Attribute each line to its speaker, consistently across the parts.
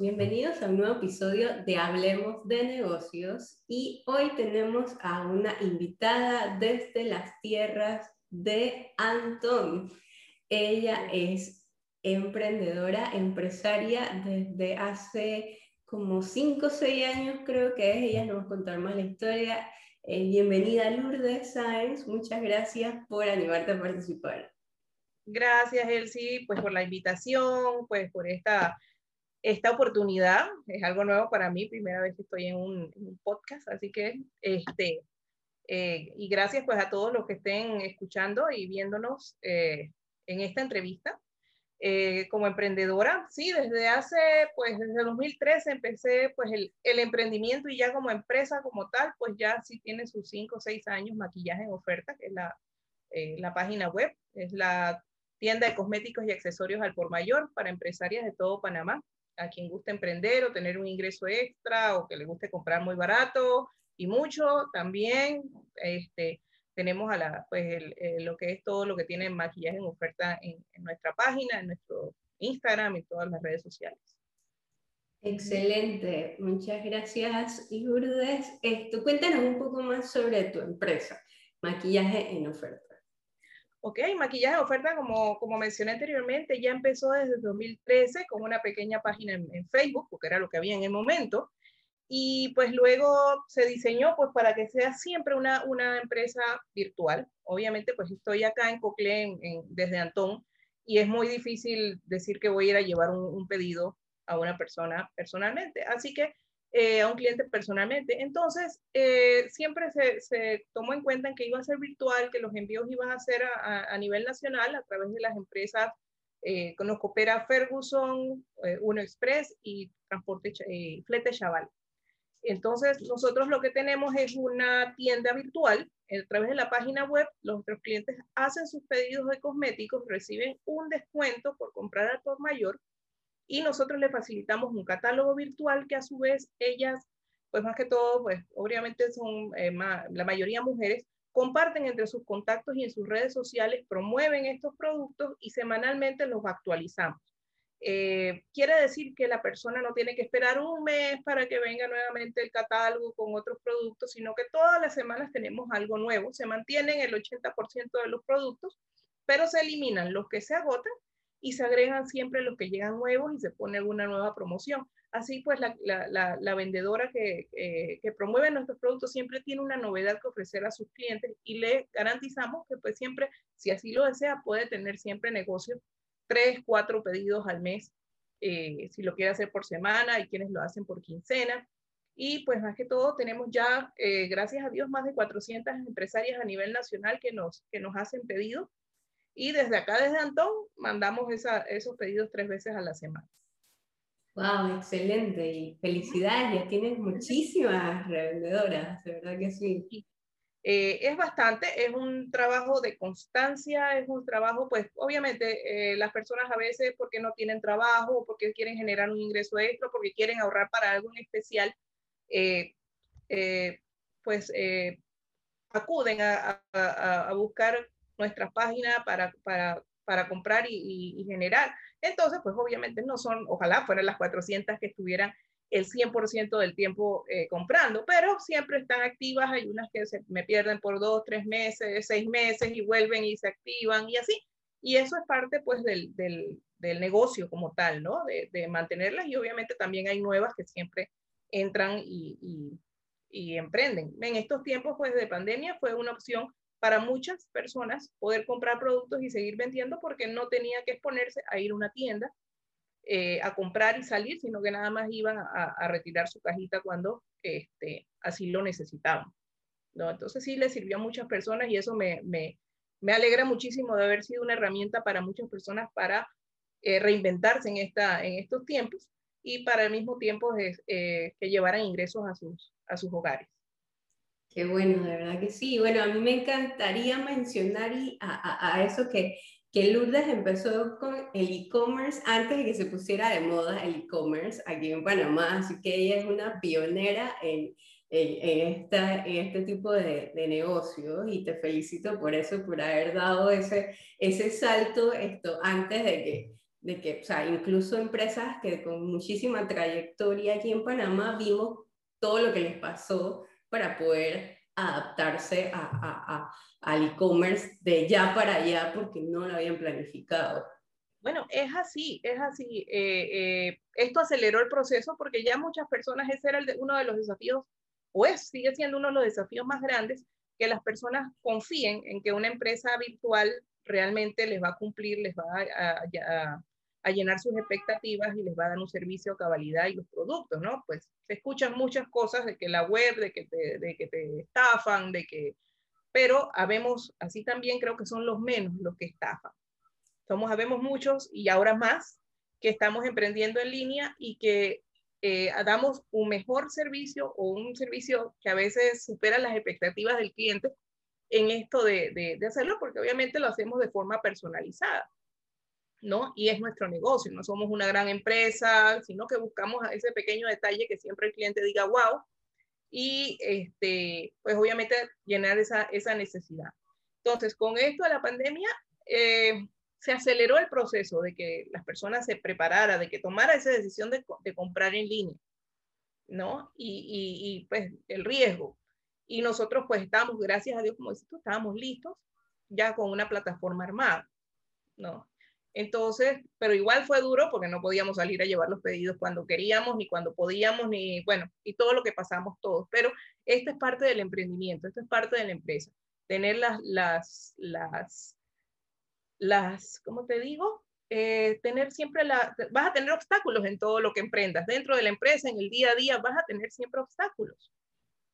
Speaker 1: bienvenidos a un nuevo episodio de Hablemos de Negocios y hoy tenemos a una invitada desde las tierras de Antón. Ella es emprendedora, empresaria desde hace como 5 o 6 años creo que es, ella nos va a contar más la historia. Eh, bienvenida Lourdes Sáenz, muchas gracias por animarte a participar.
Speaker 2: Gracias, Elsie, pues por la invitación, pues por esta esta oportunidad. Es algo nuevo para mí, primera vez que estoy en un, podcast, así que, este, eh, y gracias pues a todos los que estén escuchando y viéndonos eh, en esta entrevista. Eh, como emprendedora, sí, desde hace, pues desde 2013 empecé pues el, emprendimiento y ya como empresa como tal, pues ya sí tiene sus 5 o 6 años maquillaje en oferta, que es la, la página web, es la tienda de cosméticos y accesorios al por mayor para empresarias de todo Panamá a quien guste emprender o tener un ingreso extra o que le guste comprar muy barato y mucho, también este, tenemos a la, pues lo que es todo lo que tiene maquillaje en oferta en, nuestra página, en nuestro Instagram y todas las redes sociales.
Speaker 1: Excelente, muchas gracias Lourdes. Esto, cuéntanos un poco más sobre tu empresa, maquillaje en oferta.
Speaker 2: Ok, maquillaje de oferta, como, como mencioné anteriormente, ya empezó desde 2013 con una pequeña página en, Facebook, porque era lo que había en el momento, y pues luego se diseñó pues para que sea siempre una, una empresa virtual. Obviamente pues estoy acá en Cocle desde Antón y es muy difícil decir que voy a ir a llevar un, un pedido a una persona personalmente. Así que eh, a un cliente personalmente. Entonces, eh, siempre se, se, tomó en cuenta que iba a ser virtual, que los envíos iban a ser a, a, nivel nacional a través de las empresas eh, que nos coopera Ferguson, Uno Express y Transporte Flete Chaval. Entonces, nosotros lo que tenemos es una tienda virtual. A través de la página web, los clientes hacen sus pedidos de cosméticos, reciben un descuento por comprar al por mayor y nosotros le facilitamos un catálogo virtual que a su vez ellas, pues más que todo, pues obviamente son eh, la mayoría mujeres, comparten entre sus contactos y en sus redes sociales, promueven estos productos y semanalmente los actualizamos. Eh, quiere decir que la persona no tiene que esperar un mes para que venga nuevamente el catálogo con otros productos, sino que todas las semanas tenemos algo nuevo. Se mantienen el 80% de los productos, pero se eliminan los que se agotan y se agregan siempre los que llegan nuevos y se pone alguna nueva promoción. Así pues, la, la, la, vendedora que, que, promueve nuestros productos siempre tiene una novedad que ofrecer a sus clientes y le garantizamos que pues siempre, si así lo desea, puede tener siempre negocio tres, cuatro pedidos al mes, eh, si lo quiere hacer por semana, y quienes lo hacen por quincena. Y pues más que todo tenemos ya, eh, gracias a Dios, más de 400 empresarias a nivel nacional que nos, que nos hacen pedidos y desde acá, desde Antón, mandamos esos pedidos tres veces a la semana.
Speaker 1: ¡Wow! Excelente. Y felicidades, ya tienes muchísimas revendedoras, de verdad que sí.
Speaker 2: Eh, es bastante, es un trabajo de constancia, es un trabajo, pues obviamente eh, las personas a veces porque no tienen trabajo, porque quieren generar un ingreso extra, porque quieren ahorrar para algo en especial, eh, pues acuden a, a, a, buscar nuestra página para, para, para comprar y, generar. Entonces, pues obviamente no son, ojalá fueran las 400 que estuvieran el 100% del tiempo eh, comprando, pero siempre están activas. Hay unas que se me pierden por dos, tres meses, seis meses y vuelven y se activan y así. Y eso es parte pues del, del, negocio como tal, ¿no? De, de, mantenerlas y obviamente también hay nuevas que siempre entran y, y, y emprenden. En estos tiempos pues de pandemia fue una opción para muchas personas poder comprar productos y seguir vendiendo porque no tenía que exponerse a ir a una tienda eh, a comprar y salir, sino que nada más iban a, retirar su cajita cuando este, así lo necesitaban. ¿no? Entonces sí le sirvió a muchas personas y eso me, me, me, alegra muchísimo de haber sido una herramienta para muchas personas para eh, reinventarse en, esta, en estos tiempos y para el mismo tiempo eh, que llevaran ingresos a sus, a sus hogares.
Speaker 1: Qué bueno, de verdad que sí. Bueno, a mí me encantaría mencionar y a, a, eso que, que Lourdes empezó con el e-commerce antes de que se pusiera de moda el e-commerce aquí en Panamá, así que ella es una pionera en, en, esta, en este tipo de, de, negocios y te felicito por eso, por haber dado ese, ese salto esto, antes de que de que, o sea, incluso empresas que con muchísima trayectoria aquí en Panamá vimos todo lo que les pasó para poder adaptarse al e-commerce de ya para allá porque no lo habían planificado.
Speaker 2: Bueno, es así, es así. Eh, eh, esto aceleró el proceso porque ya muchas personas, ese era uno de los desafíos, o es, sigue siendo uno de los desafíos más grandes, que las personas confíen en que una empresa virtual realmente les va a cumplir, les va a, llenar sus expectativas y les va a dar un servicio a cabalidad y los productos, ¿no? Pues se escuchan muchas cosas de que la web, de que te, de que te estafan, de que... Pero habemos, así también creo que son los menos los que estafan somos, habemos muchos y ahora más que estamos emprendiendo en línea y que eh, damos un mejor servicio o un servicio que a veces supera las expectativas del cliente en esto de, de, hacerlo, porque obviamente lo hacemos de forma personalizada, ¿no? Y es nuestro negocio, no somos una gran empresa, sino que buscamos ese pequeño detalle que siempre el cliente diga, wow, y este, pues obviamente llenar esa, esa necesidad. Entonces, con esto de la pandemia, eh, se aceleró el proceso de que las personas se prepararan, de que tomara esa decisión de, comprar en línea, ¿no? Y, pues el riesgo. Y nosotros pues estábamos, gracias a Dios, como dices estábamos listos ya con una plataforma armada, ¿no? Entonces, pero igual fue duro porque no podíamos salir a llevar los pedidos cuando queríamos, ni cuando podíamos, ni bueno, y todo lo que pasamos todos. Pero esta es parte del emprendimiento, esto es parte de la empresa. Tener las, las, las las, ¿cómo te digo? Eh, tener siempre la, vas a tener obstáculos en todo lo que emprendas. Dentro de la empresa, en el día a día, vas a tener siempre obstáculos.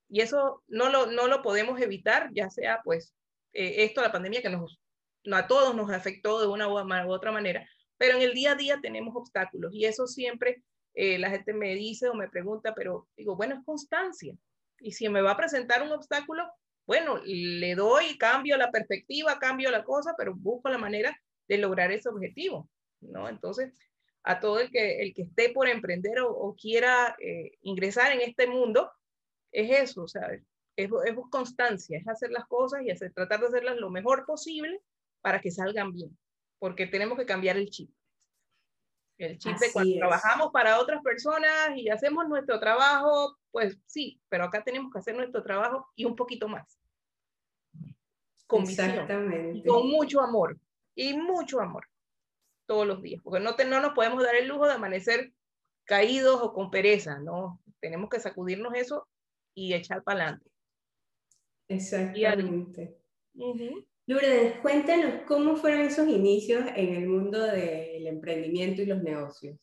Speaker 2: Y eso no lo, no lo podemos evitar, ya sea pues eh, esto, la pandemia que nos, no a todos nos afectó de una u otra manera, pero en el día a día tenemos obstáculos y eso siempre eh, la gente me dice o me pregunta, pero digo, bueno, es constancia. Y si me va a presentar un obstáculo, bueno, le doy, cambio la perspectiva, cambio la cosa, pero busco la manera de lograr ese objetivo, ¿no? Entonces, a todo el que, el que esté por emprender o, quiera eh, ingresar en este mundo, es eso, ¿sabes? Es, es, constancia, es hacer las cosas y hacer, tratar de hacerlas lo mejor posible para que salgan bien, porque tenemos que cambiar el chip. El chip de cuando trabajamos para otras personas y hacemos nuestro trabajo, pues sí, pero acá tenemos que hacer nuestro trabajo y un poquito más con Exactamente. con mucho amor y mucho amor todos los días, porque no, no nos podemos dar el lujo de amanecer caídos o con pereza, ¿no? Tenemos que sacudirnos eso y echar para adelante.
Speaker 1: Exactamente. Lourdes, cuéntanos cómo fueron esos inicios en el mundo del emprendimiento y los negocios.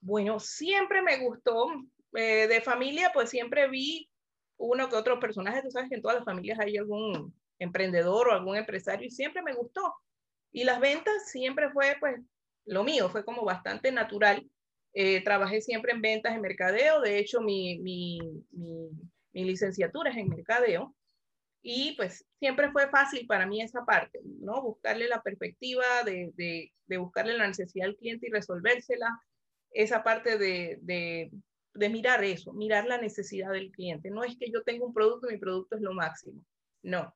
Speaker 2: Bueno, siempre me gustó. Eh, de familia, pues siempre vi uno que otro personaje. Tú sabes que en todas las familias hay algún emprendedor o algún empresario y siempre me gustó. Y las ventas siempre fue pues lo mío, fue como bastante natural. Eh, trabajé siempre en ventas, en mercadeo, de hecho mi, mi, mi, mi, licenciatura es en mercadeo y pues siempre fue fácil para mí esa parte, ¿no? Buscarle la perspectiva de, de, buscarle la necesidad al cliente y resolvérsela, esa parte de, de, mirar eso, mirar la necesidad del cliente. No es que yo tenga un producto y mi producto es lo máximo, no,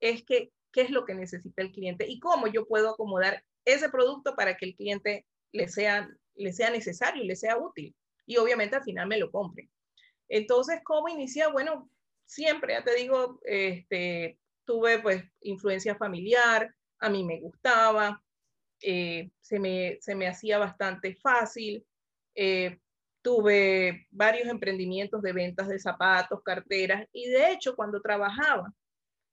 Speaker 2: es que qué es lo que necesita el cliente y cómo yo puedo acomodar ese producto para que el cliente le sea, le sea necesario, le sea útil y obviamente al final me lo compre. Entonces, ¿cómo inicia? Bueno, siempre, ya te digo, este, tuve pues influencia familiar, a mí me gustaba, eh, se, me, se me hacía bastante fácil, eh, tuve varios emprendimientos de ventas de zapatos, carteras y de hecho cuando trabajaba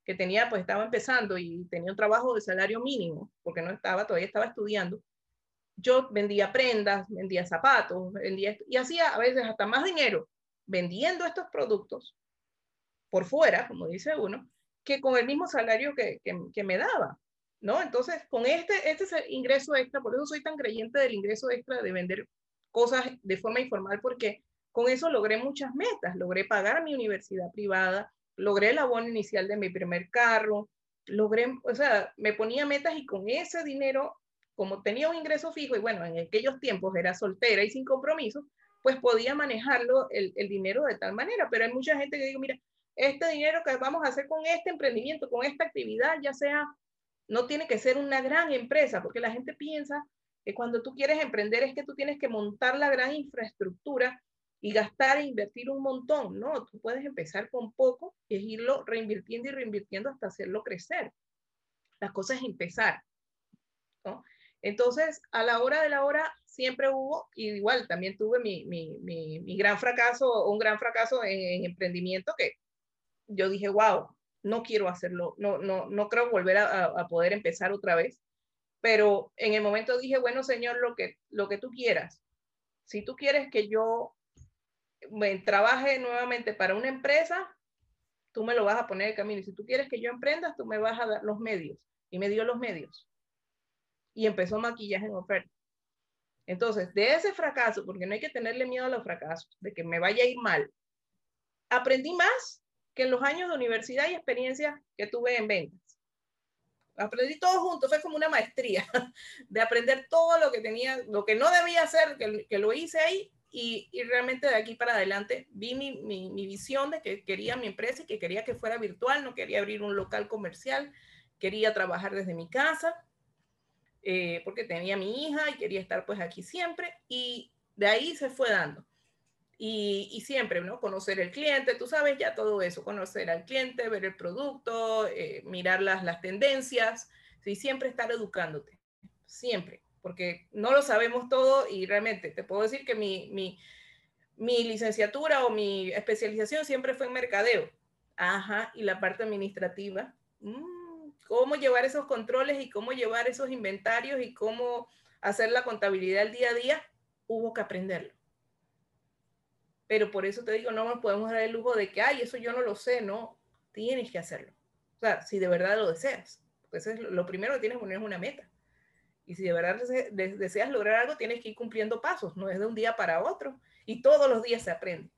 Speaker 2: que tenía, pues estaba empezando y tenía un trabajo de salario mínimo, porque no estaba, todavía estaba estudiando, yo vendía prendas, vendía zapatos, vendía y hacía a veces hasta más dinero vendiendo estos productos por fuera, como dice uno, que con el mismo salario que, que, me daba, ¿no? Entonces, con este, este ingreso extra, por eso soy tan creyente del ingreso extra de vender cosas de forma informal, porque con eso logré muchas metas, logré pagar mi universidad privada, logré el abono inicial de mi primer carro, logré, o sea, me ponía metas y con ese dinero, como tenía un ingreso fijo y bueno, en aquellos tiempos era soltera y sin compromiso, pues podía manejarlo el, el dinero de tal manera. Pero hay mucha gente que digo, mira, este dinero que vamos a hacer con este emprendimiento, con esta actividad, ya sea, no tiene que ser una gran empresa, porque la gente piensa que cuando tú quieres emprender es que tú tienes que montar la gran infraestructura y gastar e invertir un montón, ¿no? Tú puedes empezar con poco y irlo reinvirtiendo y reinvirtiendo hasta hacerlo crecer. La cosa es empezar, ¿no? Entonces, a la hora de la hora, siempre hubo, y igual también tuve mi, mi, mi, gran fracaso, un gran fracaso en, emprendimiento que yo dije, wow, no quiero hacerlo, no, no, no creo volver a, poder empezar otra vez. Pero en el momento dije, bueno, Señor, lo que, lo que tú quieras. Si tú quieres que yo me trabaje nuevamente para una empresa, tú me lo vas a poner de camino. Y si tú quieres que yo emprenda, tú me vas a dar los medios. Y me dio los medios. Y empezó maquillaje en oferta. Entonces, de ese fracaso, porque no hay que tenerle miedo a los fracasos, de que me vaya a ir mal, aprendí más que los años de universidad y experiencia que tuve en ventas. Aprendí todo junto, fue como una maestría de aprender todo lo que tenía, lo que no debía hacer, que, lo hice ahí y, realmente de aquí para adelante vi mi, mi, mi, visión de que quería mi empresa y que quería que fuera virtual, no quería abrir un local comercial, quería trabajar desde mi casa, eh, porque tenía mi hija y quería estar pues aquí siempre y de ahí se fue dando. Y, siempre, ¿no? Conocer el cliente, tú sabes ya todo eso, conocer al cliente, ver el producto, eh, mirar las, las tendencias, ¿sí? siempre estar educándote, siempre porque no lo sabemos todo y realmente te puedo decir que mi, mi, mi licenciatura o mi especialización siempre fue en mercadeo. Ajá, y la parte administrativa. Mm, cómo llevar esos controles y cómo llevar esos inventarios y cómo hacer la contabilidad el día a día, hubo que aprenderlo. Pero por eso te digo, no nos podemos dar el lujo de que, ay, eso yo no lo sé, no, tienes que hacerlo. O sea, si de verdad lo deseas. Pues es lo primero que tienes que poner es una meta. Y si de verdad deseas lograr algo, tienes que ir cumpliendo pasos, no es de un día para otro. Y todos los días se aprende.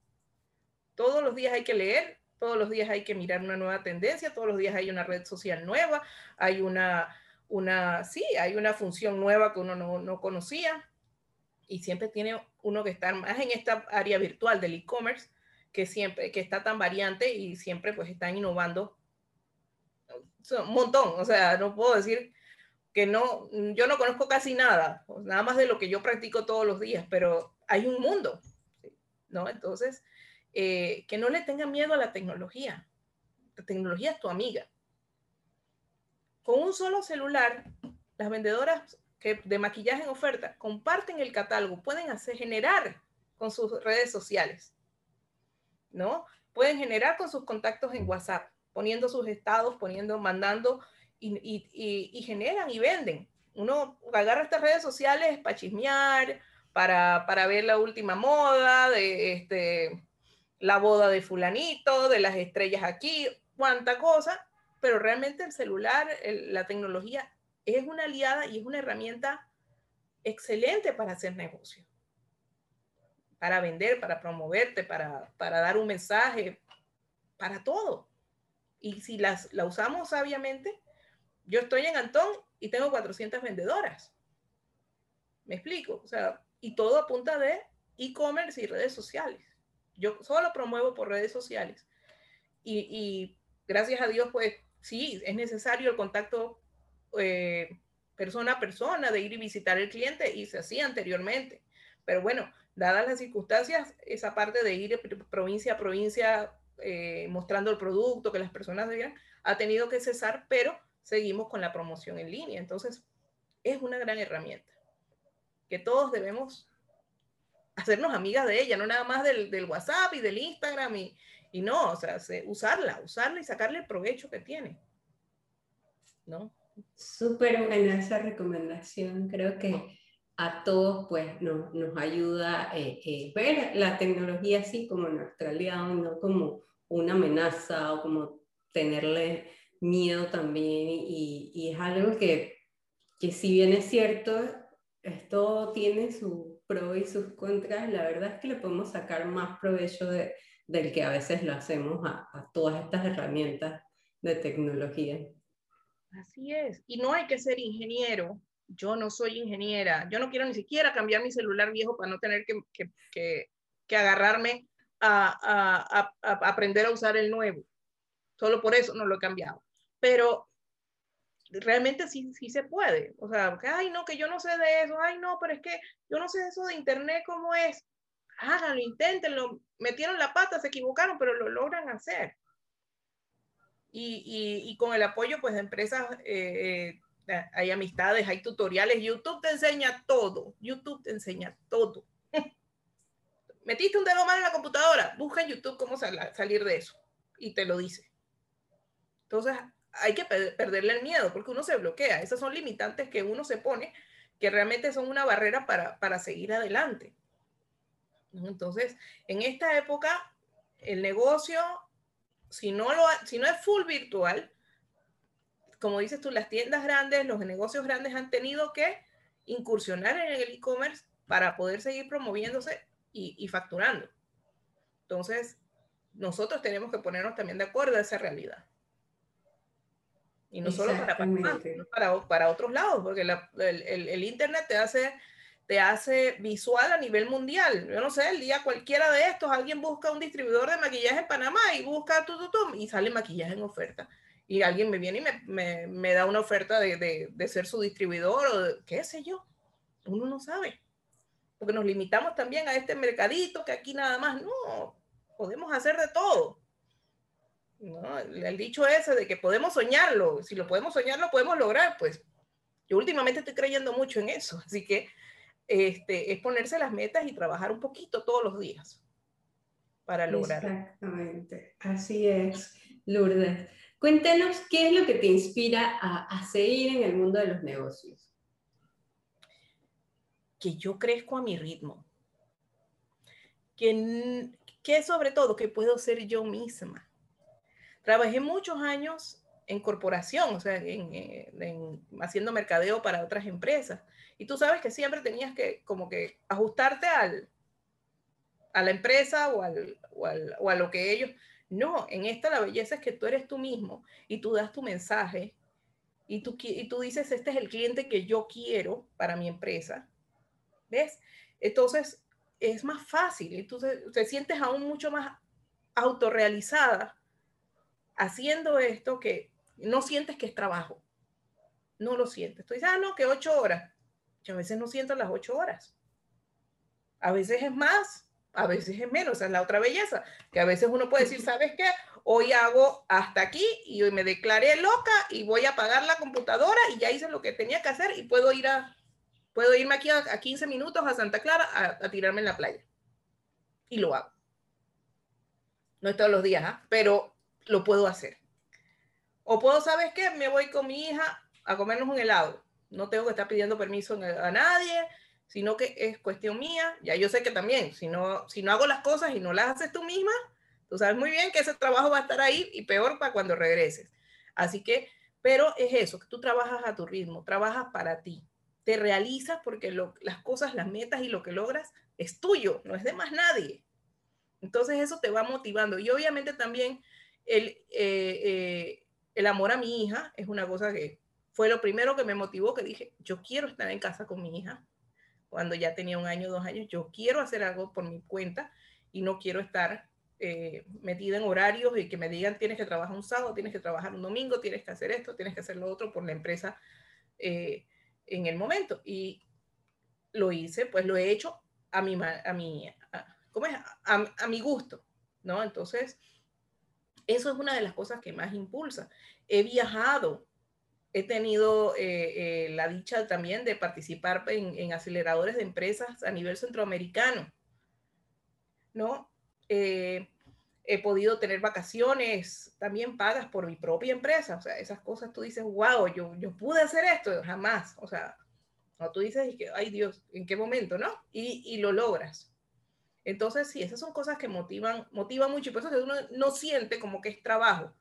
Speaker 2: Todos los días hay que leer, todos los días hay que mirar una nueva tendencia, todos los días hay una red social nueva, hay una, una sí, hay una función nueva que uno no, no conocía. Y siempre tiene uno que estar más en esta área virtual del e-commerce, que siempre, que está tan variante y siempre pues están innovando un montón. O sea, no puedo decir que no, yo no conozco casi nada, nada más de lo que yo practico todos los días, pero hay un mundo, ¿no? Entonces, eh, que no le tengan miedo a la tecnología. La tecnología es tu amiga. Con un solo celular, las vendedoras que de maquillaje en oferta comparten el catálogo, pueden hacer generar con sus redes sociales, ¿no? Pueden generar con sus contactos en WhatsApp, poniendo sus estados, poniendo, mandando y, generan y venden. Uno agarra estas redes sociales para chismear, para, para ver la última moda, de este, la boda de fulanito, de las estrellas aquí, cuánta cosa, pero realmente el celular, la tecnología es una aliada y es una herramienta excelente para hacer negocio, para vender, para promoverte, para, para dar un mensaje, para todo. Y si las, la usamos sabiamente, yo estoy en Antón y tengo 400 vendedoras. ¿Me explico? O sea, y todo a punta de e-commerce y redes sociales. Yo solo promuevo por redes sociales. Y, gracias a Dios, pues sí, es necesario el contacto eh, persona a persona, de ir y visitar el cliente, y se hacía anteriormente. Pero bueno, dadas las circunstancias, esa parte de ir provincia a provincia eh, mostrando el producto, que las personas vean, ha tenido que cesar, pero seguimos con la promoción en línea. Entonces, es una gran herramienta que todos debemos hacernos amigas de ella, no nada más del, del WhatsApp y del Instagram y, y no, o sea, usarla, usarla y sacarle el provecho que tiene. ¿No?
Speaker 1: Súper buena esa recomendación. Creo que a todos pues no, nos ayuda eh, eh, ver la tecnología así como nuestra aliado, no como una amenaza o como tenerle miedo también y, es algo que, que, si bien es cierto, esto tiene sus pros y sus contras, la verdad es que le podemos sacar más provecho de, del que a veces lo hacemos a todas estas herramientas de tecnología.
Speaker 2: Así es, y no hay que ser ingeniero. Yo no soy ingeniera, yo no quiero ni siquiera cambiar mi celular viejo para no tener que, que, que, agarrarme a, a, a, aprender a usar el nuevo. Solo por eso no lo he cambiado. Pero realmente sí, sí se puede. O sea, ay, no, que yo no sé de eso, ay, no, pero es que yo no sé eso de Internet, cómo es. Háganlo, inténtenlo, metieron la pata, se equivocaron, pero lo logran hacer. Y, y, y con el apoyo pues, de empresas, eh, eh, hay amistades, hay tutoriales, YouTube te enseña todo, YouTube te enseña todo. Metiste un dedo mal en la computadora, busca en YouTube cómo salir de eso y te lo dice. Entonces, hay que perderle el miedo porque uno se bloquea. Esas son limitantes que uno se pone que realmente son una barrera para, para seguir adelante. Entonces, en esta época, el negocio, si no, lo, si no es full virtual, como dices tú, las tiendas grandes, los negocios grandes han tenido que incursionar en el e-commerce para poder seguir promoviéndose y, y, facturando. Entonces, nosotros tenemos que ponernos también de acuerdo a esa realidad. Y no solo para para, para, otros lados, porque el, el, el, Internet te hace, te hace visual a nivel mundial. Yo no sé, el día cualquiera de estos, alguien busca un distribuidor de maquillaje en Panamá y busca tu, tu, tu, y sale maquillaje en oferta. Y alguien me viene y me, me, me da una oferta de, de, de, ser su distribuidor o de, qué sé yo. Uno no sabe. Porque nos limitamos también a este mercadito que aquí nada más. No, podemos hacer de todo. ¿no? El dicho ese de que podemos soñarlo, si lo podemos soñar, lo podemos lograr, pues yo últimamente estoy creyendo mucho en eso, así que este, es ponerse las metas y trabajar un poquito todos los días para lograr.
Speaker 1: Exactamente, así es, Lourdes. Cuéntanos qué es lo que te inspira a, a seguir en el mundo de los negocios.
Speaker 2: Que yo crezco a mi ritmo. Que, que sobre todo que puedo ser yo misma Trabajé muchos años en corporación, o sea, en, haciendo mercadeo para otras empresas. Y tú sabes que siempre tenías que como que ajustarte al, a la empresa o, al, o, al, o a lo que ellos... No, en esta la belleza es que tú eres tú mismo y tú das tu mensaje y tú, y tú dices, este es el cliente que yo quiero para mi empresa. ¿Ves? Entonces, es más fácil y tú te, te sientes aún mucho más autorrealizada haciendo esto que no sientes que es trabajo. No lo sientes. Tú dices, ah, no, que ocho horas. Yo a veces no siento las ocho horas. A veces es más, a veces es menos. Esa es la otra belleza. Que a veces uno puede decir, ¿sabes qué? Hoy hago hasta aquí y hoy me declaré loca y voy a apagar la computadora y ya hice lo que tenía que hacer y puedo ir a, puedo irme aquí a, 15 minutos a Santa Clara a, tirarme en la playa. Y lo hago. No es todos los días, ¿ah? pero lo puedo hacer. O puedo, ¿sabes qué? Me voy con mi hija a comernos un helado. No tengo que estar pidiendo permiso a nadie, sino que es cuestión mía. Ya yo sé que también, si no, si no hago las cosas y no las haces tú misma, tú sabes muy bien que ese trabajo va a estar ahí y peor para cuando regreses. Así que, pero es eso, que tú trabajas a tu ritmo, trabajas para ti, te realizas porque las cosas, las metas y lo que logras es tuyo, no es de más nadie. Entonces eso te va motivando. Y obviamente también el, eh, eh, el amor a mi hija es una cosa que fue lo primero que me motivó, que dije, yo quiero estar en casa con mi hija cuando ya tenía un año, dos años, yo quiero hacer algo por mi cuenta y no quiero estar eh, metida en horarios y que me digan tienes que trabajar un sábado, tienes que trabajar un domingo, tienes que hacer esto, tienes que hacer lo otro por la empresa en el momento. Y lo hice, pues lo he hecho a mi, a mi, ¿cómo es? A, a mi gusto, ¿no? Entonces, eso es una de las cosas que más impulsa. He viajado, he tenido eh, eh, la dicha también de participar en, aceleradores de empresas a nivel centroamericano, ¿no? Eh, he podido tener vacaciones también pagas por mi propia empresa, o sea, esas cosas tú dices, wow, yo, yo pude hacer esto, jamás, o sea, no, tú dices, ay Dios, ¿en qué momento, no? Y, y lo logras. Entonces, sí, esas son cosas que motivan, motivan mucho y por eso uno no siente como que es trabajo,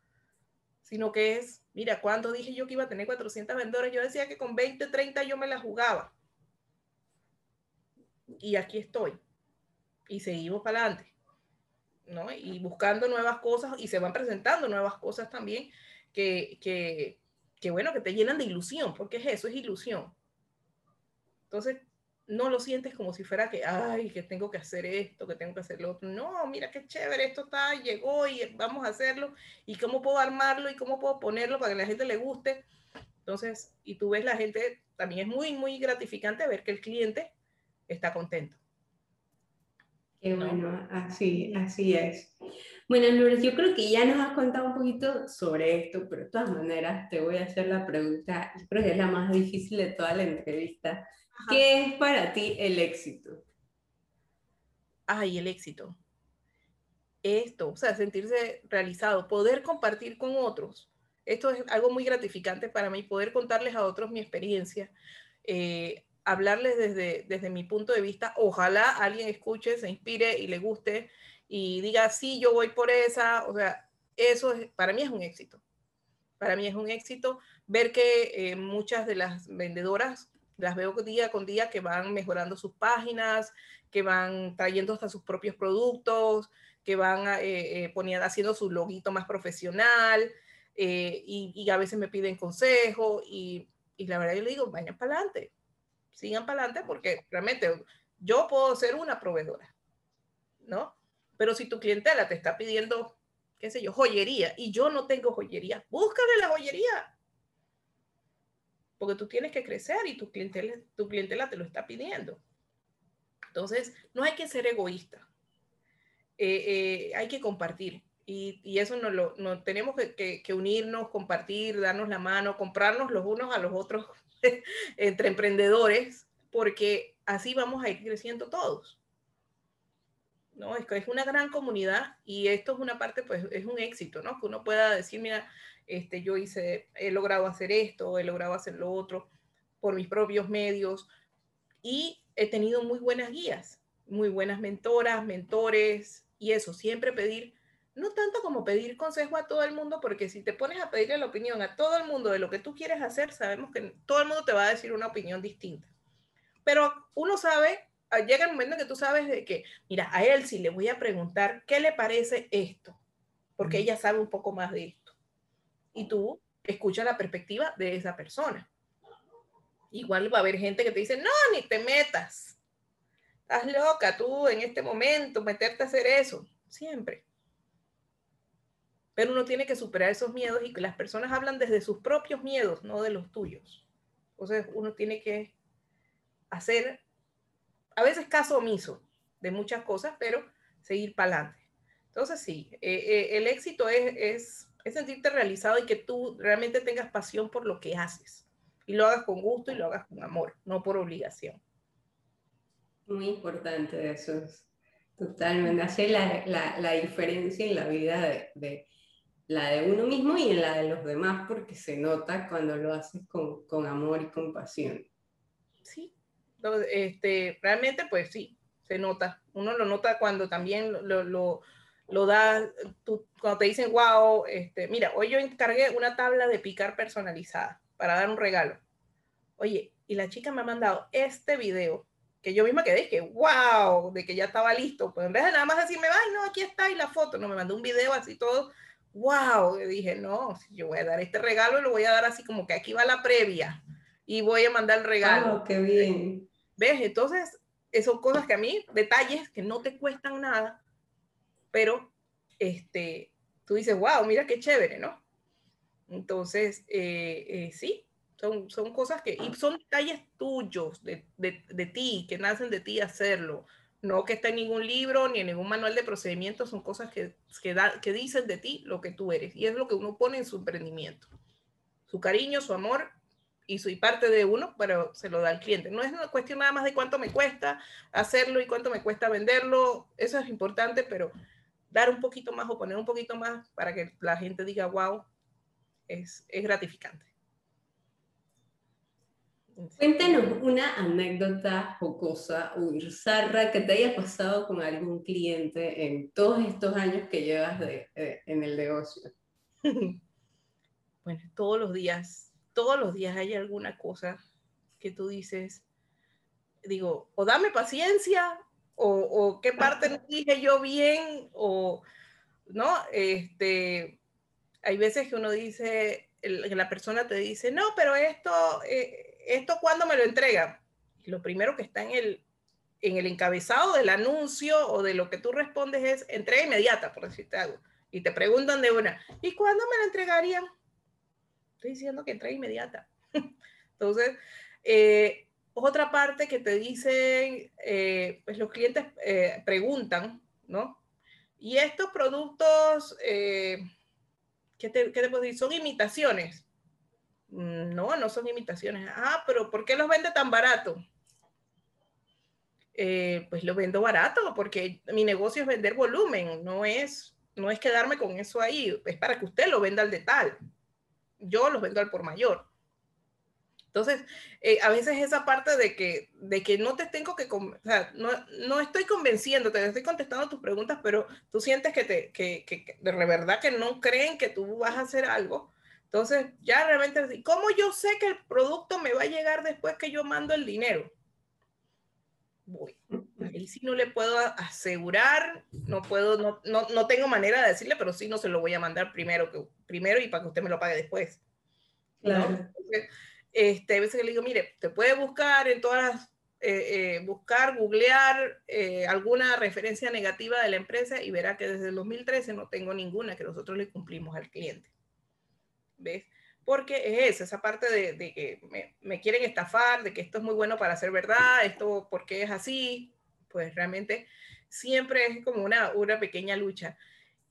Speaker 2: sino que es, mira, cuando dije yo que iba a tener 400 vendedores, yo decía que con 20, 30 yo me la jugaba. Y aquí estoy. Y seguimos para adelante. ¿no? Y buscando nuevas cosas y se van presentando nuevas cosas también que, que, que, bueno, que te llenan de ilusión, porque es eso, es ilusión. Entonces, no lo sientes como si fuera que, ay, que tengo que hacer esto, que tengo que hacer lo otro. No, mira qué chévere, esto está, llegó y vamos a hacerlo. ¿Y cómo puedo armarlo y cómo puedo ponerlo para que la gente le guste? Entonces, y tú ves la gente, también es muy, muy gratificante ver que el cliente está contento.
Speaker 1: Qué bueno, así, así es. Bueno, Lourdes, yo creo que ya nos has contado un poquito sobre esto, pero de todas maneras te voy a hacer la pregunta, yo creo que es la más difícil de toda la entrevista. ¿Qué es para ti el éxito?
Speaker 2: Ay, el éxito. Esto, o sea, sentirse realizado, poder compartir con otros. Esto es algo muy gratificante para mí, poder contarles a otros mi experiencia. Eh, hablarles desde, desde mi punto de vista. Ojalá alguien escuche, se inspire y le guste y diga, sí, yo voy por esa. O sea, eso es, para mí es un éxito. Para mí es un éxito ver que eh, muchas de las vendedoras las veo día con día que van mejorando sus páginas, que van trayendo hasta sus propios productos, que van eh, eh, poniendo, haciendo su loguito más profesional y, y, a veces me piden consejo y, y la verdad yo le digo, vayan para adelante, sigan para adelante porque realmente yo puedo ser una proveedora, ¿no? Pero si tu clientela te está pidiendo, qué sé yo, joyería y yo no tengo joyería, búscale la joyería. Porque tú tienes que crecer y tu clientela, tu te lo está pidiendo. Entonces, no hay que ser egoísta. Eh, eh, hay que compartir. Y, y eso no lo no, tenemos que, que unirnos, compartir, darnos la mano, comprarnos los unos a los otros entre emprendedores, porque así vamos a ir creciendo todos. ¿No? Es, es una gran comunidad y esto es una parte, pues es un éxito, ¿no? Que uno pueda decir, mira, este, yo hice, he logrado hacer esto, he logrado hacer lo otro por mis propios medios y he tenido muy buenas guías, muy buenas mentoras, mentores y eso, siempre pedir no tanto como pedir consejo a todo el mundo, porque si te pones a pedirle la opinión a todo el mundo de lo que tú quieres hacer, sabemos que todo el mundo te va a decir una opinión distinta. Pero uno sabe, llega el momento en que tú sabes de que, mira, a él sí le voy a preguntar qué le parece esto, porque ella sabe un poco más de esto. Y tú escuchas la perspectiva de esa persona. Igual va a haber gente que te dice, no, ni te metas. Estás loca tú en este momento, meterte a hacer eso. Siempre pero uno tiene que superar esos miedos y que las personas hablan desde sus propios miedos, no de los tuyos. Entonces uno tiene que hacer, a veces caso omiso de muchas cosas, pero seguir para adelante. Entonces sí, eh, eh, el éxito es, es, es sentirte realizado y que tú realmente tengas pasión por lo que haces y lo hagas con gusto y lo hagas con amor, no por obligación.
Speaker 1: Muy importante eso, totalmente, hace la, la, la diferencia en la vida de, la de uno mismo y en la de los demás, porque se nota cuando lo haces con, con amor y compasión.
Speaker 2: Sí, este, realmente pues sí, se nota. Uno lo nota cuando también lo, lo, lo da, tú, cuando te dicen, wow, este, mira, hoy yo encargué una tabla de picar personalizada para dar un regalo. Oye, y la chica me ha mandado este video que yo misma quedé que wow, de que ya estaba listo. Pues en vez de nada más decirme, ay, no, aquí está y la foto, no, me mandó un video así todo wow, dije, no, yo voy a dar este regalo y lo voy a dar así como que aquí va la previa y voy a mandar el regalo.
Speaker 1: Oh, qué bien.
Speaker 2: ¿Ves? Entonces, son cosas que a mí, detalles que no te cuestan nada, pero este, tú dices, wow, mira qué chévere, ¿no? Entonces, eh, eh, sí, son, son cosas que, y son detalles tuyos, de, de, de ti, que nacen de ti hacerlo no que está en ningún libro ni en ningún manual de procedimientos, son cosas que, que, que dicen de ti lo que tú eres. Y es lo que uno pone en su emprendimiento. Su cariño, su amor y su parte de uno, pero se lo da al cliente. No es una cuestión nada más de cuánto me cuesta hacerlo y cuánto me cuesta venderlo. Eso es importante, pero dar un poquito más o poner un poquito más para que la gente diga, wow, es, es gratificante.
Speaker 1: Cuéntanos una anécdota jocosa o bizarra que te haya pasado con algún cliente en todos estos años que llevas de, en el negocio.
Speaker 2: Bueno, todos los días, todos los días hay alguna cosa que tú dices, digo, o dame paciencia, o, o qué parte no dije yo bien, o, ¿no? Este, hay veces que uno dice, la persona te dice, no, pero esto... Eh, ¿esto cuándo me lo entregan? lo primero que está en el, en el encabezado del anuncio o de lo que tú respondes es entrega inmediata, por decirte algo. Y te preguntan de una, ¿y cuándo me lo entregarían? Estoy diciendo que entrega inmediata. Entonces, eh, otra parte que te dicen, eh, pues los clientes eh, preguntan, ¿no? Y estos productos, ¿qué te, ¿qué te puedo decir? Son imitaciones. Mm, no, no son imitaciones. Ah, pero ¿por qué los vende tan barato? pues lo vendo barato porque mi negocio es vender volumen, no es, no es quedarme con eso ahí, es para que usted lo venda al detalle. Yo los vendo al por mayor. Entonces, eh, a veces esa parte de que, de que no te tengo que, o no, no estoy convenciéndote, estoy contestando tus preguntas, pero tú sientes que, te, que, que, de verdad que no creen que tú vas a hacer algo. Entonces, ya realmente, ¿cómo yo sé que el producto me va a llegar después que yo mando el dinero? Voy. Ahí sí no le puedo asegurar, no puedo, no, no, no tengo manera de decirle, pero sí no se lo voy a mandar primero, que, primero y para que usted me lo pague después. Claro. Entonces, este, a veces le digo, mire, te puede buscar en todas las, eh, eh, buscar, googlear eh, alguna referencia negativa de la empresa y verá que desde el 2013 no tengo ninguna que nosotros le cumplimos al cliente. ¿Ves? Porque es esa parte de, de que me, me, quieren estafar, de que esto es muy bueno para ser verdad, esto porque es así, pues realmente siempre es como una, una pequeña lucha.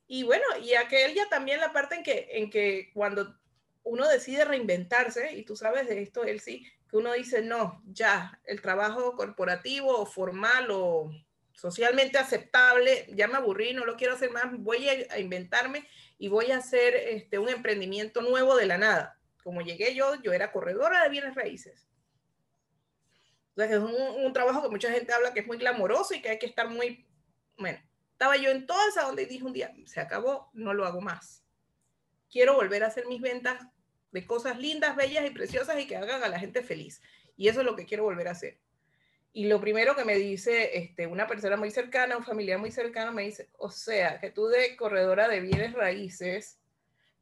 Speaker 2: Y bueno, y aquel ya también la parte en que, en que cuando uno decide reinventarse, y tú sabes de esto, él sí, que uno dice, no, ya, el trabajo corporativo o formal o socialmente aceptable, ya me aburrí, no lo quiero hacer más, voy a, inventarme y voy a hacer este, un emprendimiento nuevo de la nada. Como llegué yo, yo era corredora de bienes raíces. Entonces es un, un trabajo que mucha gente habla que es muy glamoroso y que hay que estar muy, bueno, estaba yo en toda esa donde dije un día, se acabó, no lo hago más quiero volver a hacer mis ventas de cosas lindas, bellas y preciosas y que hagan a la gente feliz. Y eso es lo que quiero volver a hacer. Y lo primero que me dice este, una persona muy cercana, un familiar muy cercano, me dice, o sea, que tú de corredora de bienes raíces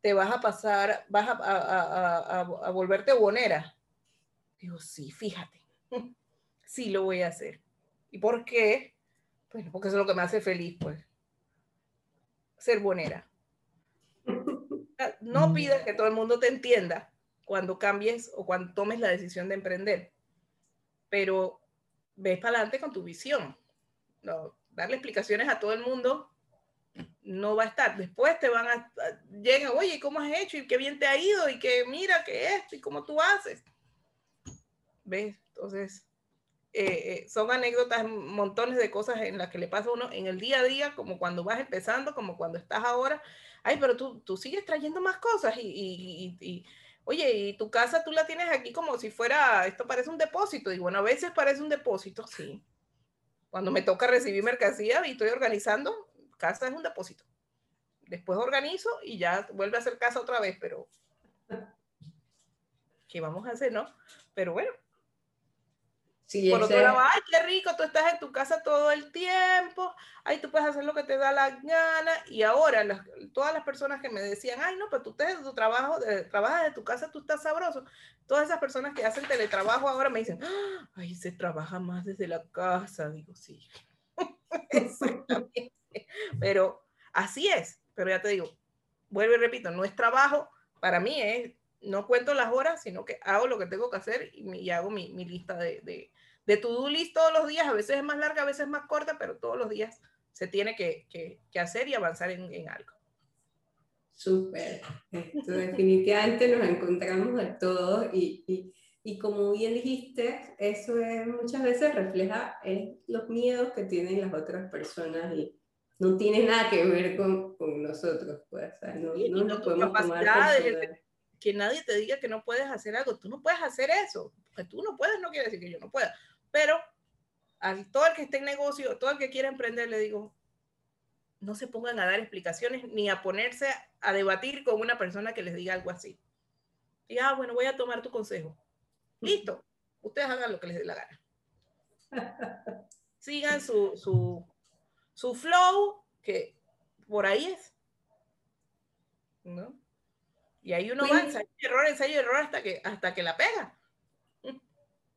Speaker 2: te vas a pasar, vas a, a, a, a volverte bonera. Digo, sí, fíjate, sí lo voy a hacer. ¿Y por qué? Pues porque eso es lo que me hace feliz, pues. Ser bonera no pidas que todo el mundo te entienda cuando cambies o cuando tomes la decisión de emprender, pero ves para adelante con tu visión. No, darle explicaciones a todo el mundo no va a estar. Después te van a, llegan, oye, ¿cómo has hecho? Y qué bien te ha ido, y que mira, que esto, y cómo tú haces. ¿Ves? Entonces, eh, eh, son anécdotas, montones de cosas en las que le pasa a uno en el día a día, como cuando vas empezando, como cuando estás ahora, ay, pero tú, tú sigues trayendo más cosas y, y, oye, y tu casa tú la tienes aquí como si fuera, esto parece un depósito. Y bueno, a veces parece un depósito, sí. Cuando me toca recibir mercancía y estoy organizando, casa es un depósito. Después organizo y ya vuelve a ser casa otra vez, pero ¿qué vamos a hacer, no? Pero bueno, por otro lado, ay, qué rico, tú estás en tu casa todo el tiempo, ay, tú puedes hacer lo que te da la gana. Y ahora, todas las personas que me decían, ay, no, pero tú estás tu trabajo, de, trabajas de tu casa, tú estás sabroso. Todas esas personas que hacen teletrabajo ahora me dicen, ay, se trabaja más desde la casa. Digo, sí. Exactamente. Pero así es. Pero ya te digo, vuelvo y repito, no es trabajo, para mí es no cuento las horas, sino que hago lo que tengo que hacer y, hago mi, mi lista de, de, de to-do list todos los días. A veces es más larga, a veces es más corta, pero todos los días se tiene que, que, que hacer y avanzar en, en algo.
Speaker 1: Súper. definitivamente nos encontramos a todos y, y, y, como bien dijiste, eso es, muchas veces refleja los miedos que tienen las otras personas y no tiene nada que ver con, con nosotros, pues, no, no nos podemos tomar
Speaker 2: que nadie te diga que no puedes hacer algo. Tú no puedes hacer eso. Que tú no puedes no quiere decir que yo no pueda. Pero a todo el que esté en negocio, todo el que quiera emprender, le digo, no se pongan a dar explicaciones ni a ponerse a debatir con una persona que les diga algo así. Y, ah, bueno, voy a tomar tu consejo. Listo. Ustedes hagan lo que les dé la gana. Sigan su, su, su flow, que por ahí es. ¿No? Y ahí uno va ensayo y error, ensayo y error hasta que, hasta que la pega.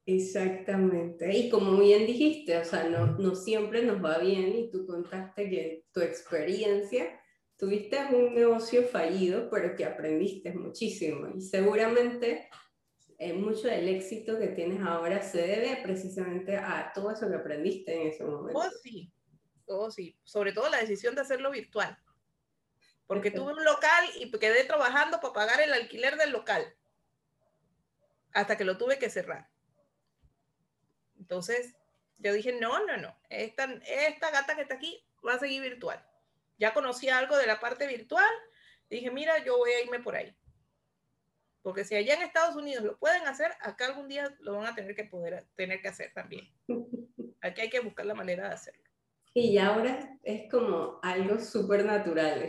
Speaker 1: Exactamente. Y como bien dijiste, o sea, no, no siempre nos va bien y tú contaste que tu experiencia tuviste un negocio fallido, pero que aprendiste muchísimo. Y seguramente eh, mucho del éxito que tienes ahora se debe precisamente a todo eso que aprendiste en ese momento.
Speaker 2: Oh, sí, oh, sí, sobre todo la decisión de hacerlo virtual. Porque tuve un local y quedé trabajando para pagar el alquiler del local. Hasta que lo tuve que cerrar. Entonces, yo dije, no, no, no. Esta, esta gata que está aquí va a seguir virtual. Ya conocía algo de la parte virtual. Dije, mira, yo voy a irme por ahí. Porque si allá en Estados Unidos lo pueden hacer, acá algún día lo van a tener que poder tener que hacer también. Aquí hay que buscar la manera de hacerlo.
Speaker 1: Y ya ahora es como algo súper natural.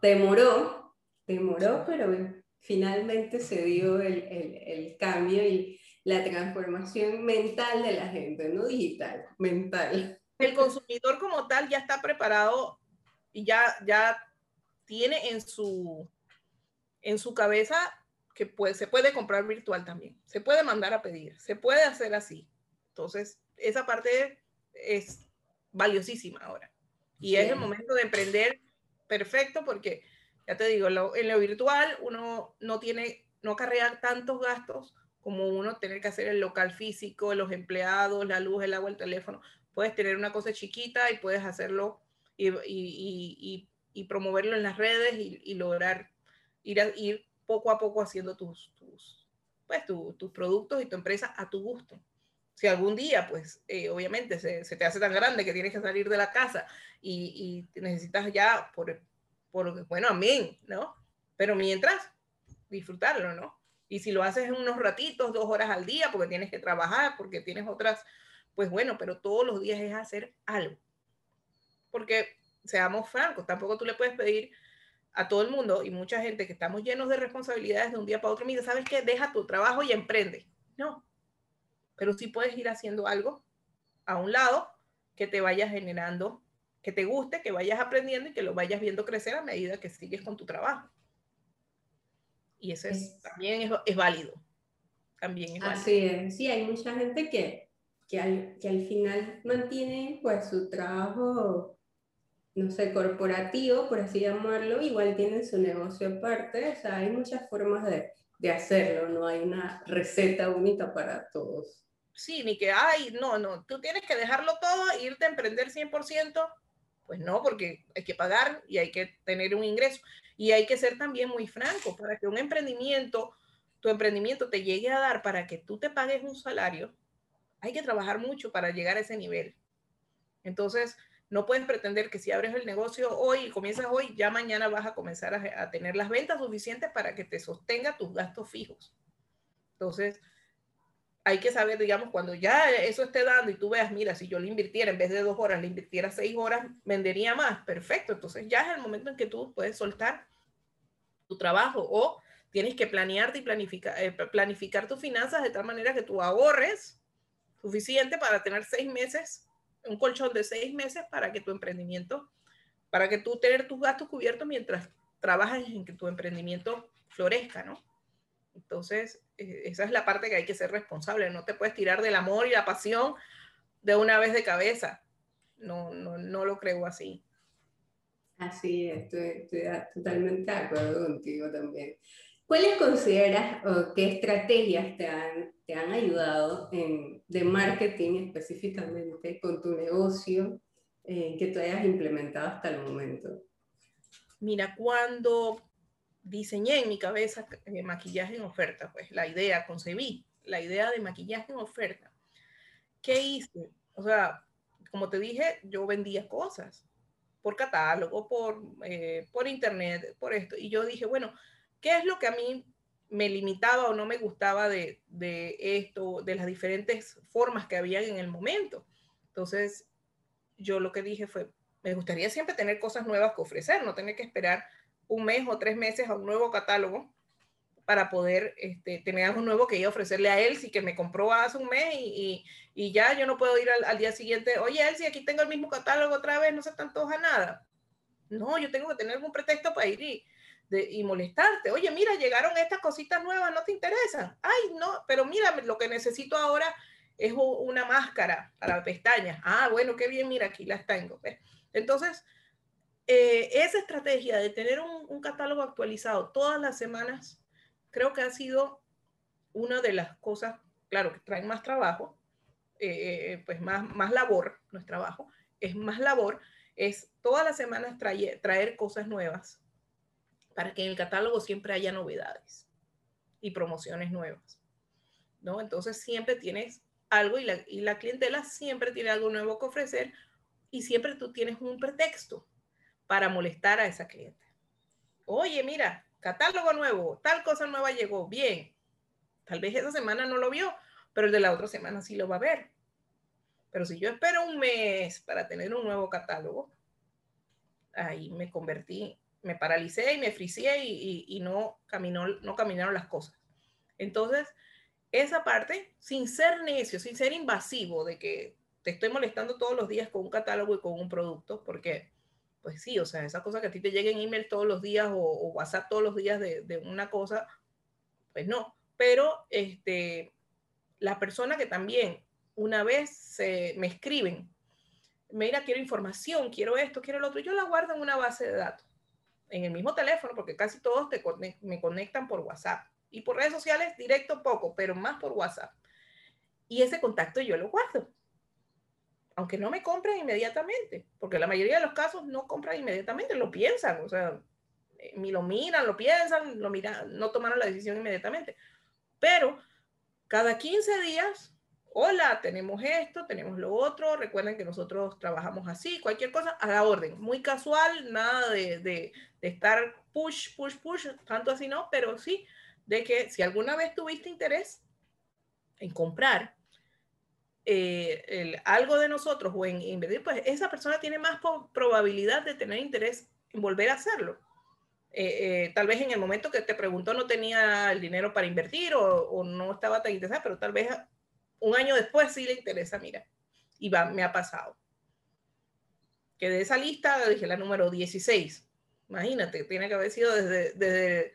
Speaker 1: Demoró, demoró, pero finalmente se dio el, el, el, cambio y la transformación mental de la gente, no digital, mental.
Speaker 2: El consumidor como tal ya está preparado y ya, ya tiene en su, en su cabeza que puede, se puede comprar virtual también, se puede mandar a pedir, se puede hacer así. Entonces, esa parte es valiosísima ahora. Y es el momento de emprender perfecto porque, ya te digo, en lo, virtual uno no tiene, no acarrea tantos gastos como uno tener que hacer el local físico, los empleados, la luz, el agua, el teléfono. Puedes tener una cosa chiquita y puedes hacerlo y, y, y, promoverlo en las redes y, lograr ir, ir poco a poco haciendo tus, tus, pues, tus productos y tu empresa a tu gusto. Si algún día, pues, eh, obviamente se, se, te hace tan grande que tienes que salir de la casa y, y necesitas ya, por, por, bueno, amén, ¿no? Pero mientras, disfrutarlo, ¿no? Y si lo haces en unos ratitos, dos horas al día, porque tienes que trabajar, porque tienes otras, pues bueno, pero todos los días es hacer algo. Porque, seamos francos, tampoco tú le puedes pedir a todo el mundo y mucha gente que estamos llenos de responsabilidades de un día para otro, mira, ¿sabes qué? Deja tu trabajo y emprende. No, pero sí puedes ir haciendo algo a un lado que te vaya generando, que te guste, que vayas aprendiendo y que lo vayas viendo crecer a medida que sigues con tu trabajo. Y eso es, también es, es, válido. También es
Speaker 1: válido. Así es, sí, hay mucha gente que, que, al, que al final mantiene pues su trabajo no sé, corporativo, por así llamarlo, igual tienen su negocio aparte, o sea, hay muchas formas de, de hacerlo, no hay una receta única para todos.
Speaker 2: Sí, ni que, ay, no, no, tú tienes que dejarlo todo irte a emprender 100%, pues no, porque hay que pagar y hay que tener un ingreso. Y hay que ser también muy franco, para que un emprendimiento, tu emprendimiento te llegue a dar para que tú te pagues un salario, hay que trabajar mucho para llegar a ese nivel. Entonces, no puedes pretender que si abres el negocio hoy y comienzas hoy, ya mañana vas a comenzar a, tener las ventas suficientes para que te sostenga tus gastos fijos. Entonces, hay que saber, digamos, cuando ya eso esté dando y tú veas, mira, si yo le invirtiera en vez de dos horas, le invirtiera seis horas, vendería más. Perfecto. Entonces ya es el momento en que tú puedes soltar tu trabajo o tienes que planearte y planificar, eh, planificar tus finanzas de tal manera que tú ahorres suficiente para tener seis meses un colchón de seis meses para que tu emprendimiento, para que tú tener tus gastos cubiertos mientras trabajas en que tu emprendimiento florezca, ¿no? Entonces, eh, esa es la parte que hay que ser responsable. No te puedes tirar del amor y la pasión de una vez de cabeza. No, no, no lo creo así.
Speaker 1: Así es, estoy totalmente de acuerdo contigo también. ¿Cuáles consideras o qué estrategias te han, te han ayudado en, de marketing específicamente con tu negocio eh, que tú hayas implementado hasta el momento?
Speaker 2: Mira, cuando diseñé en mi cabeza eh, maquillaje en oferta, pues la idea, concebí la idea de maquillaje en oferta. ¿Qué hice? O sea, como te dije, yo vendía cosas por catálogo, por, eh, por internet, por esto. Y yo dije, bueno, ¿Qué es lo que a mí me limitaba o no me gustaba de, esto, de las diferentes formas que había en el momento? Entonces, yo lo que dije fue, me gustaría siempre tener cosas nuevas que ofrecer, no tener que esperar un mes o tres meses a un nuevo catálogo para poder este, tener algo nuevo que a ofrecerle a él, si que me compró hace un mes y, ya yo no puedo ir al, día siguiente, oye, Elsie, aquí tengo el mismo catálogo otra vez, no se te antoja nada. No, yo tengo que tener algún pretexto para ir y, y molestarte. Oye, mira, llegaron estas cositas nuevas, ¿no te interesan? Ay, no, pero mira, lo que necesito ahora es una máscara para pestañas. Ah, bueno, qué bien, mira, aquí las tengo. Entonces, eh, esa estrategia de tener un, catálogo actualizado todas las semanas, creo que ha sido una de las cosas, claro, que traen más trabajo, eh, eh, pues más, más labor, no trabajo, es más labor, es todas las semanas traer, traer cosas nuevas para que en el catálogo siempre haya novedades y promociones nuevas. ¿no? Entonces siempre tienes algo y la, y la clientela siempre tiene algo nuevo que ofrecer y siempre tú tienes un pretexto para molestar a esa cliente. Oye, mira, catálogo nuevo, tal cosa nueva llegó, bien. Tal vez esa semana no lo vio, pero el de la otra semana sí lo va a ver. Pero si yo espero un mes para tener un nuevo catálogo, ahí me convertí, me paralicé y me fricié y, y, no, caminó, no caminaron las cosas. Entonces, esa parte, sin ser necio, sin ser invasivo de que te estoy molestando todos los días con un catálogo y con un producto, porque, pues sí, o sea, esa cosa que a ti te lleguen email todos los días o, WhatsApp todos los días de, de, una cosa, pues no. Pero este, la persona que también una vez se, me escriben, mira, quiero información, quiero esto, quiero lo otro, yo la guardo en una base de datos, en el mismo teléfono, porque casi todos te me conectan por WhatsApp. Y por redes sociales, directo poco, pero más por WhatsApp. Y ese contacto yo lo guardo. Aunque no me compren inmediatamente, porque la mayoría de los casos no compran inmediatamente, lo piensan, o sea, ni lo miran, lo piensan, lo miran, no tomaron la decisión inmediatamente. Pero cada 15 días, hola, tenemos esto, tenemos lo otro, recuerden que nosotros trabajamos así, cualquier cosa a la orden, muy casual, nada de, de, de estar push, push, push, tanto así no, pero sí, de que si alguna vez tuviste interés en comprar eh, algo de nosotros o en invertir, pues esa persona tiene más probabilidad de tener interés en volver a hacerlo. Eh, eh, tal vez en el momento que te preguntó no tenía el dinero para invertir o, no estaba tan interesada, pero tal vez un año después sí le interesa, mira, y me ha pasado. Que de esa lista dije la número 16. Imagínate, tiene que haber sido desde, desde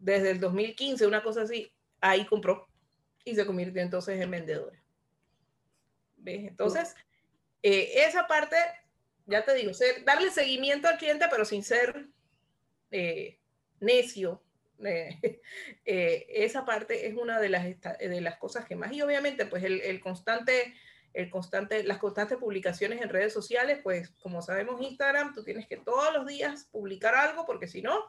Speaker 2: desde el 2015, una cosa así, ahí compró y se convirtió entonces en vendedora. Entonces, eh, esa parte, ya te digo, ser, darle seguimiento al cliente, pero sin ser eh, necio. Eh, esa parte es una de las, de las cosas que más, y obviamente, pues el, el constante el constante, las constantes publicaciones en redes sociales, pues como sabemos Instagram, tú tienes que todos los días publicar algo porque si no,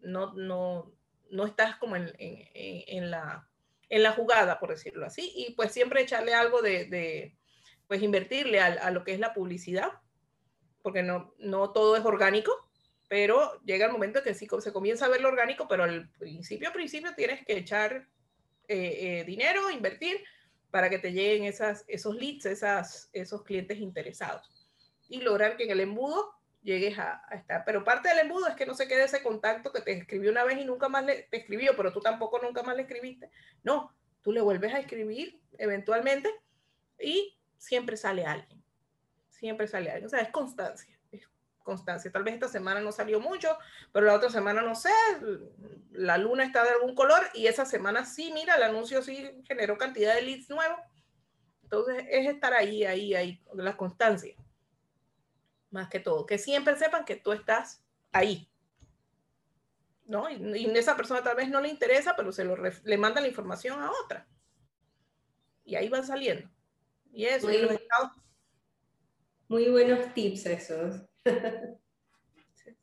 Speaker 2: no, no, no estás como en, en, la, en la jugada, por decirlo así, y pues siempre echarle algo de, pues invertirle a, a, lo que es la publicidad, porque no, no todo es orgánico, pero llega el momento que sí se comienza a ver lo orgánico, pero al principio, principio tienes que echar eh, eh, dinero, invertir, para que te lleguen esas, esos leads, esas, esos clientes interesados. Y lograr que en el embudo llegues a, a, estar. Pero parte del embudo es que no se quede ese contacto que te escribió una vez y nunca más le, te escribió, pero tú tampoco nunca más le escribiste. No, tú le vuelves a escribir eventualmente y siempre sale alguien. Siempre sale alguien. O sea, es constancia. Es constancia. Tal vez esta semana no salió mucho, pero la otra semana no sé, la luna está de algún color y esa semana sí, mira, el anuncio sí generó cantidad de leads nuevos. Entonces es estar ahí, ahí, ahí, la constancia más que todo, que siempre sepan que tú estás ahí. ¿No? Y, y esa persona tal vez no le interesa, pero se lo le manda la información a otra. Y ahí van saliendo. Y eso,
Speaker 1: muy,
Speaker 2: y los estados...
Speaker 1: muy buenos tips esos.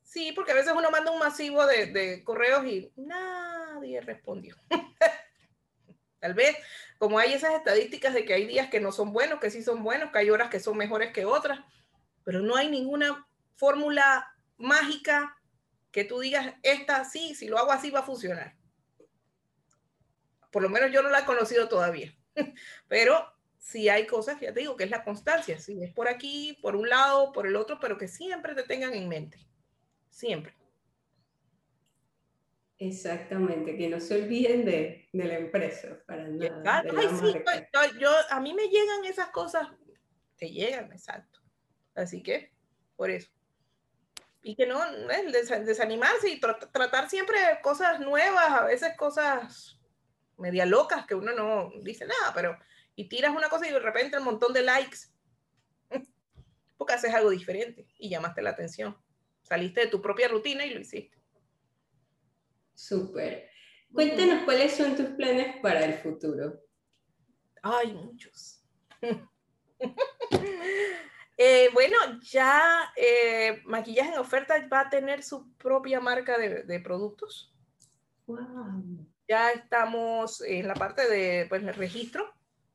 Speaker 2: sí, porque a veces uno manda un masivo de, de correos y nadie respondió. Tal vez, como hay esas estadísticas de que hay días que no son buenos, que sí son buenos, que hay horas que son mejores que otras, pero no hay ninguna fórmula mágica que tú digas, esta sí, si lo hago así va a funcionar. Por lo menos yo no la he conocido todavía, pero sí hay cosas que ya te digo que es la constancia, si es por aquí, por un lado, por el otro, pero que siempre te tengan en mente, siempre.
Speaker 1: Exactamente, que no se olviden de, de la empresa para nada.
Speaker 2: Ay, sí, yo, yo, a mí me llegan esas cosas, te llegan, exacto. Así que, por eso. Y que no, el desanimarse y tr tratar siempre cosas nuevas, a veces cosas media locas que uno no dice nada, pero y tiras una cosa y de repente un montón de likes, porque haces algo diferente y llamaste la atención. Saliste de tu propia rutina y lo hiciste.
Speaker 1: Súper. Cuéntanos cuáles son tus planes para el futuro.
Speaker 2: Hay muchos. Eh, bueno, ya eh, Maquillaje en Oferta va a tener su propia marca de, productos. Ya estamos en la parte de pues, el registro,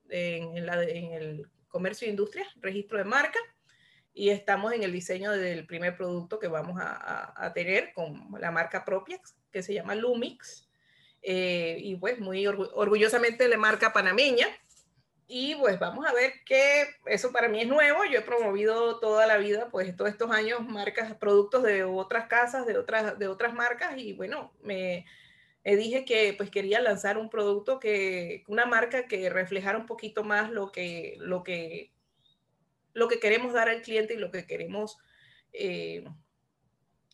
Speaker 2: en, en el comercio e industria, registro de marca, y estamos en el diseño del primer producto que vamos a, a tener con la marca propia, que se llama Lumix. Eh, y pues muy orgullosamente de marca panameña. Y pues vamos a ver que eso para mí es nuevo. Yo he promovido toda la vida, pues todos estos años, marcas, productos de otras casas, de otras, de otras marcas. Y bueno, me, dije que pues quería lanzar un producto que, una marca que reflejara un poquito más lo que, lo que, lo que queremos dar al cliente y lo que queremos, eh,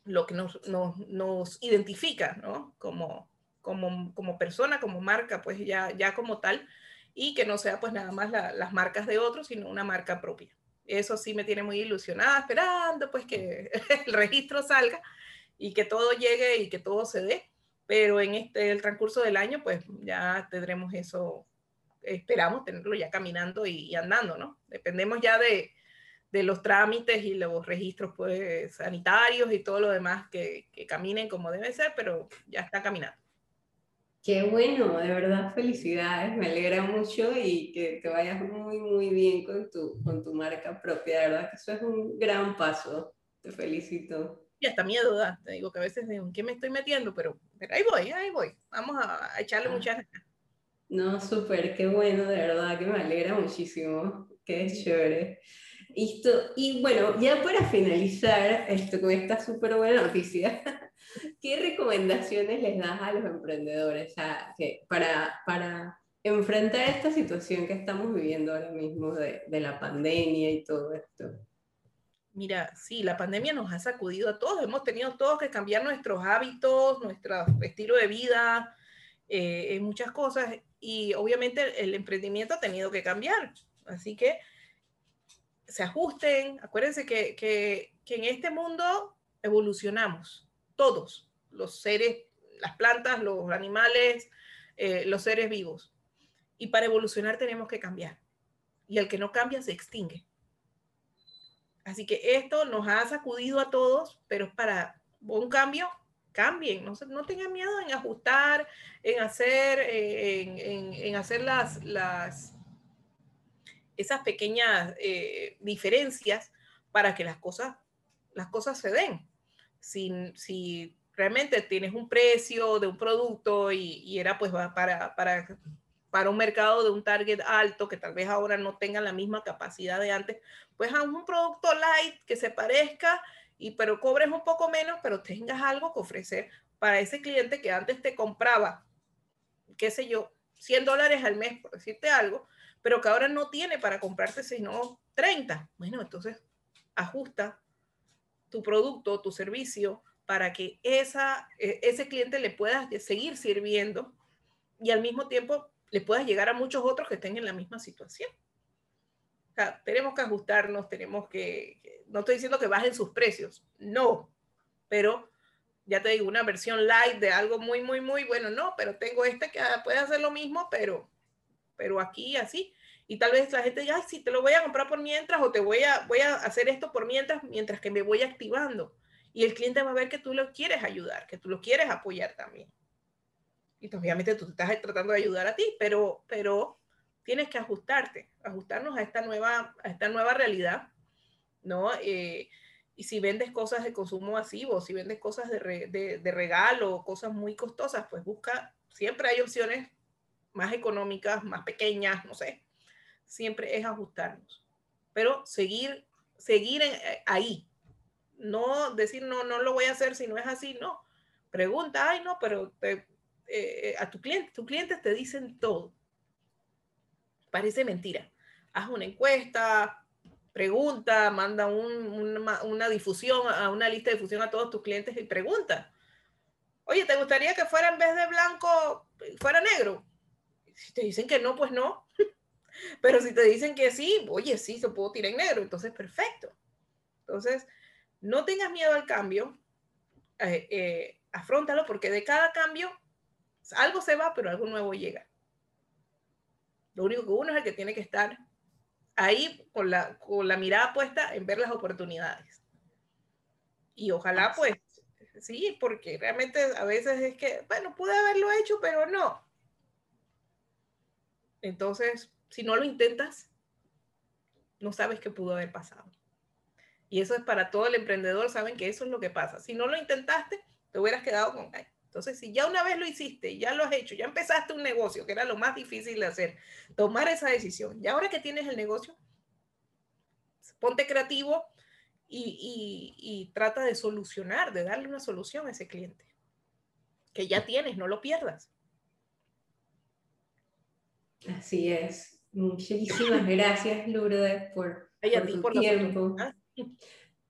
Speaker 2: lo que nos, nos, nos identifica, ¿no? Como, como, como persona, como marca, pues ya, ya como tal, y que no sea pues nada más las marcas de otros, sino una marca propia. Eso sí me tiene muy ilusionada, esperando pues que el registro salga y que todo llegue y que todo se dé, pero en este, el transcurso del año pues ya tendremos eso, esperamos tenerlo ya caminando y, andando, ¿no? Dependemos ya de, de los trámites y los registros pues, sanitarios y todo lo demás que, que, caminen como debe ser, pero ya está caminando.
Speaker 1: Qué bueno, de verdad felicidades, me alegra mucho y que te vayas muy, muy bien con tu, con tu marca propia, de verdad que eso es un gran paso, te felicito.
Speaker 2: Y hasta miedo da, te digo que a veces digo, ¿en qué me estoy metiendo? Pero, pero ahí voy, ahí voy, vamos a, echarle ah. muchas
Speaker 1: No, súper, qué bueno, de verdad que me alegra muchísimo, qué chévere. Listo, y bueno, ya para finalizar esto con esta súper buena noticia, ¿Qué recomendaciones les das a los emprendedores para, para enfrentar esta situación que estamos viviendo ahora mismo de, de, la pandemia y todo esto?
Speaker 2: Mira, sí, la pandemia nos ha sacudido a todos, hemos tenido todos que cambiar nuestros hábitos, nuestro estilo de vida, eh, muchas cosas, y obviamente el emprendimiento ha tenido que cambiar, así que se ajusten, acuérdense que, que, que en este mundo evolucionamos, todos, los seres, las plantas, los animales, eh, los seres vivos. Y para evolucionar tenemos que cambiar. Y el que no cambia se extingue. Así que esto nos ha sacudido a todos, pero es para un cambio, cambien, no, tengan miedo en ajustar, en hacer, eh, en, hacer las, las, esas pequeñas eh, diferencias para que las cosas, las cosas se den si, si realmente tienes un precio de un producto y, era pues para, para, para un mercado de un target alto que tal vez ahora no tenga la misma capacidad de antes, pues a un producto light que se parezca y pero cobres un poco menos, pero tengas algo que ofrecer para ese cliente que antes te compraba, qué sé yo, 100 dólares al mes, por decirte algo, pero que ahora no tiene para comprarte sino 30. Bueno, entonces ajusta tu producto, tu servicio, para que esa, e, ese cliente le puedas seguir sirviendo y al mismo tiempo le puedas llegar a muchos otros que estén en la misma situación. O tenemos que ajustarnos, tenemos que, no estoy diciendo que bajen sus precios, no, pero ya te digo, una versión light de algo muy, muy, muy bueno, no, pero tengo este que puede hacer lo mismo, pero, pero aquí así. Y tal vez la gente diga, ay, sí, te lo voy a comprar por mientras o te voy a, voy a hacer esto por mientras, mientras que me voy activando. Y el cliente va a ver que tú lo quieres ayudar, que tú lo quieres apoyar también. Y obviamente tú estás tratando de ayudar a ti, pero, pero tienes que ajustarte, ajustarnos a esta nueva, a esta nueva realidad, ¿no? Eh, y si vendes cosas de consumo masivo, si vendes cosas de, de, de regalo, cosas muy costosas, pues busca, siempre hay opciones más económicas, más pequeñas, no sé, siempre es ajustarnos, pero seguir, seguir eh, ahí, no decir no, no lo voy a hacer si no es así, no. Pregunta, ay, no, pero eh, a tu cliente, tus clientes te dicen todo. Parece mentira. Haz una encuesta, pregunta, manda una, una, difusión, a una lista de difusión a todos tus clientes y pregunta. Oye, ¿te gustaría que fuera en vez de blanco, fuera negro? Si te dicen que no, pues no. Pero si te dicen que sí, oye, sí, se puedo tirar en negro, entonces perfecto. Entonces, no tengas miedo al cambio, eh, eh, afrontalo porque de cada cambio Algo se va, pero algo nuevo llega. Lo único que uno es el que tiene que estar ahí con la, con la mirada puesta en ver las oportunidades. Y ojalá pues, sí, porque realmente a veces es que, bueno, pude haberlo hecho, pero no. Entonces, si no lo intentas, no sabes qué pudo haber pasado. Y eso es para todo el emprendedor, saben que eso es lo que pasa. Si no lo intentaste, te hubieras quedado con... Entonces, si ya una vez lo hiciste, ya lo has hecho, ya empezaste un negocio, que era lo más difícil de hacer, tomar esa decisión. Y ahora que tienes el negocio, ponte creativo y, y trata de solucionar, de darle una solución a ese cliente. Que ya tienes, no lo pierdas.
Speaker 1: Así es. Muchísimas gracias, Lourdes, por, por tu tiempo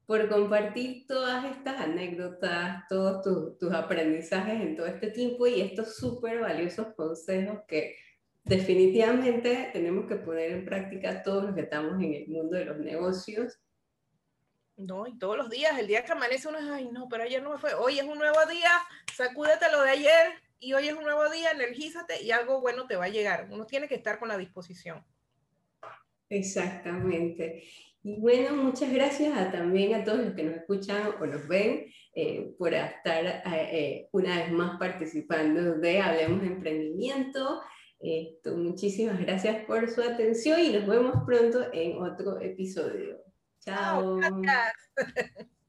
Speaker 1: por compartir todas estas anécdotas, todos tus aprendizajes en todo este tiempo y estos súper valiosos consejos que definitivamente tenemos que poner en práctica todos los que estamos en el mundo de los negocios.
Speaker 2: No, y todos los días, el día que amanece uno es, ay, no, pero ayer no me fue, hoy es un nuevo día, sacúdete lo de ayer y hoy es un nuevo día, energízate y algo bueno te va a llegar. Uno tiene que estar con la disposición.
Speaker 1: Exactamente. Y bueno, muchas gracias a, también a todos los que nos escuchan o nos ven eh, por estar eh, eh, una vez más participando de Hablemos Emprendimiento. Esto, muchísimas gracias por su atención y nos vemos pronto en otro episodio. Chao.